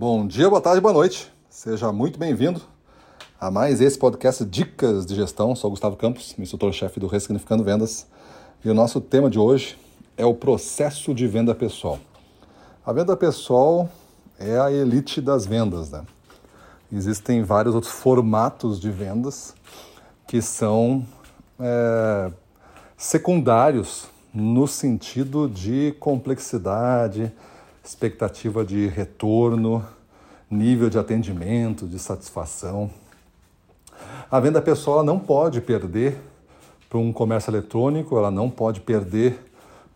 Bom dia, boa tarde, boa noite. Seja muito bem-vindo a mais esse podcast Dicas de Gestão. Sou Gustavo Campos, instrutor-chefe do Ressignificando Vendas. E o nosso tema de hoje é o processo de venda pessoal. A venda pessoal é a elite das vendas, né? Existem vários outros formatos de vendas que são é, secundários no sentido de complexidade, expectativa de retorno, nível de atendimento, de satisfação. A venda pessoal não pode perder para um comércio eletrônico, ela não pode perder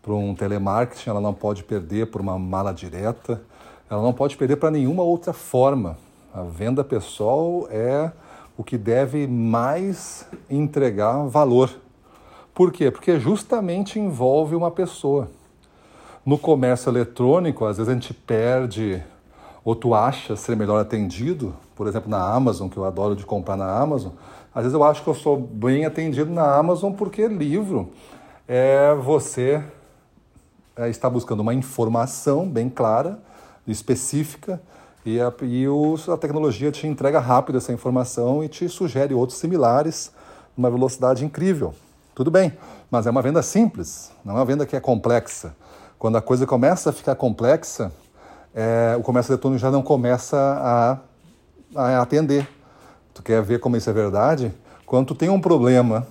para um telemarketing, ela não pode perder por uma mala direta, ela não pode perder para nenhuma outra forma. A venda pessoal é o que deve mais entregar valor. Por quê? Porque justamente envolve uma pessoa. No comércio eletrônico, às vezes a gente perde ou tu acha ser melhor atendido, por exemplo, na Amazon, que eu adoro de comprar na Amazon, às vezes eu acho que eu sou bem atendido na Amazon porque livro é você é, está buscando uma informação bem clara, específica, e, a, e o, a tecnologia te entrega rápido essa informação e te sugere outros similares numa velocidade incrível. Tudo bem, mas é uma venda simples, não é uma venda que é complexa. Quando a coisa começa a ficar complexa, é, o comércio eletrônico já não começa a, a, atender. Tu quer ver como isso é verdade? Quando tu tem um problema,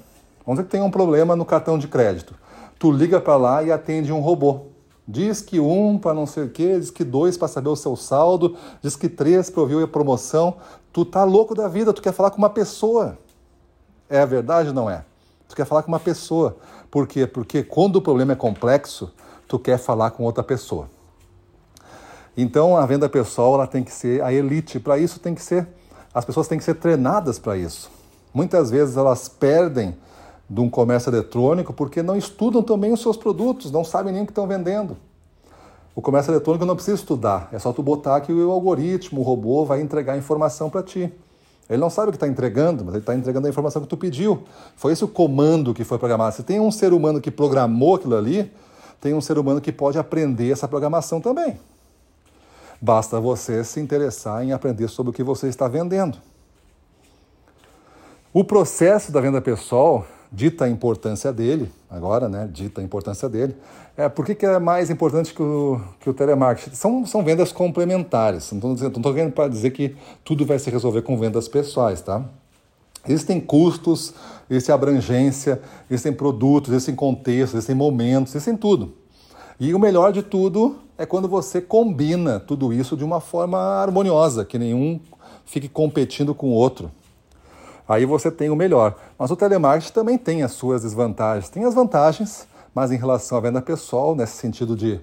vamos dizer que tem um problema no cartão de crédito, tu liga para lá e atende um robô. Diz que um para não sei o quê, diz que dois para saber o seu saldo, diz que três para ouvir a promoção. Tu tá louco da vida, tu quer falar com uma pessoa. É verdade ou não é? Tu quer falar com uma pessoa. Por quê? Porque quando o problema é complexo, tu quer falar com outra pessoa. Então a venda pessoal ela tem que ser a elite. Para isso tem que ser as pessoas têm que ser treinadas para isso. Muitas vezes elas perdem de um comércio eletrônico porque não estudam também os seus produtos, não sabem nem o que estão vendendo. O comércio eletrônico não precisa estudar, é só tu botar que o algoritmo, o robô vai entregar informação para ti. Ele não sabe o que está entregando, mas ele está entregando a informação que tu pediu. Foi esse o comando que foi programado. Se tem um ser humano que programou aquilo ali, tem um ser humano que pode aprender essa programação também. Basta você se interessar em aprender sobre o que você está vendendo. O processo da venda pessoal, dita a importância dele, agora, né, dita a importância dele, é por que, que é mais importante que o, que o telemarketing? São, são vendas complementares. Não estou querendo para dizer que tudo vai se resolver com vendas pessoais, tá? Existem custos, existe abrangência, existem produtos, existem contextos, existem momentos, existem tudo. E o melhor de tudo é quando você combina tudo isso de uma forma harmoniosa, que nenhum fique competindo com o outro. Aí você tem o melhor. Mas o telemarketing também tem as suas desvantagens. Tem as vantagens, mas em relação à venda pessoal, nesse sentido de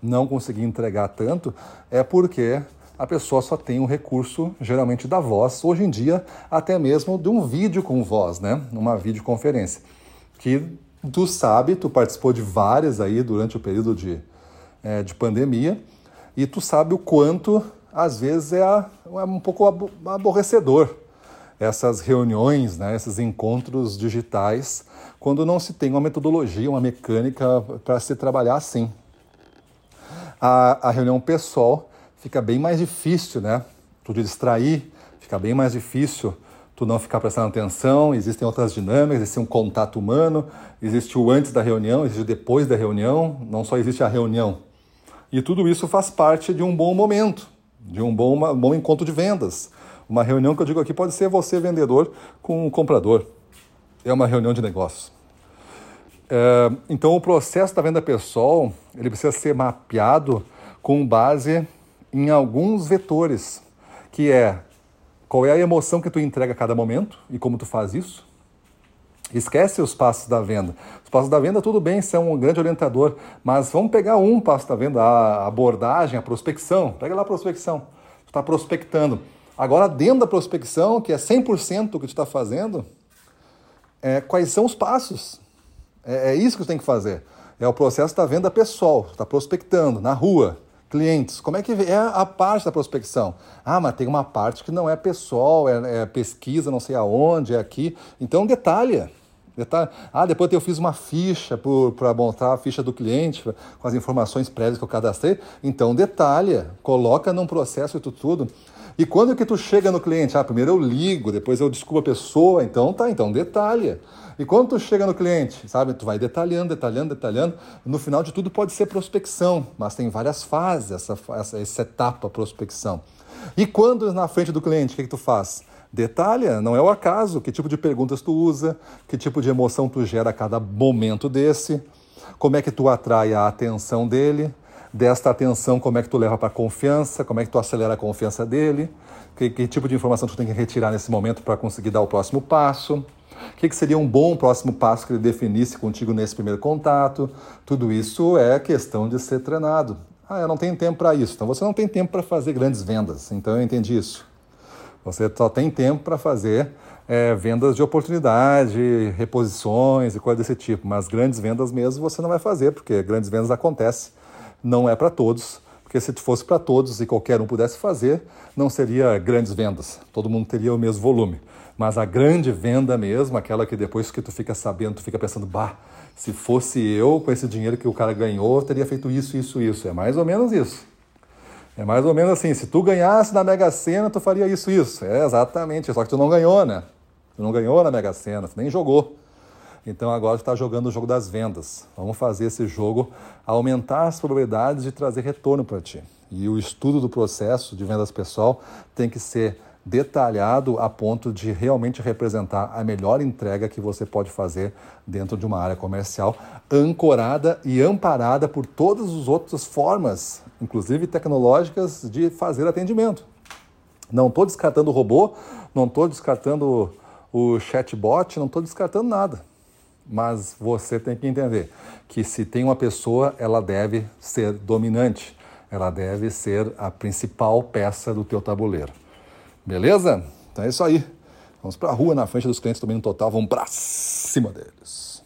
não conseguir entregar tanto, é porque a pessoa só tem um recurso, geralmente da voz, hoje em dia até mesmo de um vídeo com voz, né? Uma videoconferência. Que Tu sabe, tu participou de várias aí durante o período de, é, de pandemia, e tu sabe o quanto, às vezes, é, é um pouco aborrecedor essas reuniões, né, esses encontros digitais, quando não se tem uma metodologia, uma mecânica para se trabalhar assim. A, a reunião pessoal fica bem mais difícil, né? Tu distrair, fica bem mais difícil tu não ficar prestando atenção, existem outras dinâmicas, existe um contato humano, existe o antes da reunião, existe o depois da reunião, não só existe a reunião. E tudo isso faz parte de um bom momento, de um bom, um bom encontro de vendas. Uma reunião que eu digo aqui pode ser você, vendedor, com um comprador. É uma reunião de negócios. É, então, o processo da venda pessoal ele precisa ser mapeado com base em alguns vetores, que é qual é a emoção que tu entrega a cada momento e como tu faz isso? Esquece os passos da venda. Os passos da venda, tudo bem, são um grande orientador, mas vamos pegar um passo da venda, a abordagem, a prospecção. Pega lá a prospecção. Tu está prospectando. Agora, dentro da prospecção, que é 100% o que tu está fazendo, é, quais são os passos? É, é, isso que tu tem que fazer. É o processo da venda pessoal. Tu está prospectando na rua clientes. Como é que é a parte da prospecção? Ah, mas tem uma parte que não é pessoal, é, é pesquisa, não sei aonde, é aqui. Então detalha, Detalha. Ah, depois eu fiz uma ficha para montar a ficha do cliente com as informações prévias que eu cadastrei. Então detalha, coloca num processo e tudo. E quando que tu chega no cliente? Ah, primeiro eu ligo, depois eu descubro a pessoa, então tá, então detalha. E quando tu chega no cliente, sabe, tu vai detalhando, detalhando, detalhando. No final de tudo pode ser prospecção, mas tem várias fases essa, essa, essa etapa prospecção. E quando na frente do cliente, o que, que tu faz? Detalha, não é o acaso, que tipo de perguntas tu usa, que tipo de emoção tu gera a cada momento desse, como é que tu atrai a atenção dele, desta atenção, como é que tu leva para a confiança, como é que tu acelera a confiança dele, que, que tipo de informação tu tem que retirar nesse momento para conseguir dar o próximo passo, o que, que seria um bom próximo passo que ele definisse contigo nesse primeiro contato. Tudo isso é questão de ser treinado. Ah, eu não tenho tempo para isso. Então você não tem tempo para fazer grandes vendas. Então eu entendi isso. Você só tem tempo para fazer é, vendas de oportunidade, reposições e coisas desse tipo. Mas grandes vendas mesmo você não vai fazer, porque grandes vendas acontecem, não é para todos. Porque se fosse para todos e qualquer um pudesse fazer, não seria grandes vendas. Todo mundo teria o mesmo volume. Mas a grande venda mesmo, aquela que depois que tu fica sabendo, tu fica pensando, bah, se fosse eu com esse dinheiro que o cara ganhou, teria feito isso, isso, isso. É mais ou menos isso. É mais ou menos assim, se tu ganhasse na Mega Sena, tu faria isso, isso. É exatamente, só que tu não ganhou, né? Tu não ganhou na Mega Sena, tu nem jogou. Então agora está jogando o jogo das vendas. Vamos fazer esse jogo aumentar as probabilidades de trazer retorno para ti. E o estudo do processo de vendas pessoal tem que ser detalhado a ponto de realmente representar a melhor entrega que você pode fazer dentro de uma área comercial, ancorada e amparada por todas as outras formas, inclusive tecnológicas, de fazer atendimento. Não estou descartando o robô, não estou descartando o chatbot, não estou descartando nada. Mas você tem que entender que se tem uma pessoa, ela deve ser dominante, ela deve ser a principal peça do teu tabuleiro. Beleza? Então é isso aí. Vamos para a rua na frente dos clientes no total, vamos para cima deles.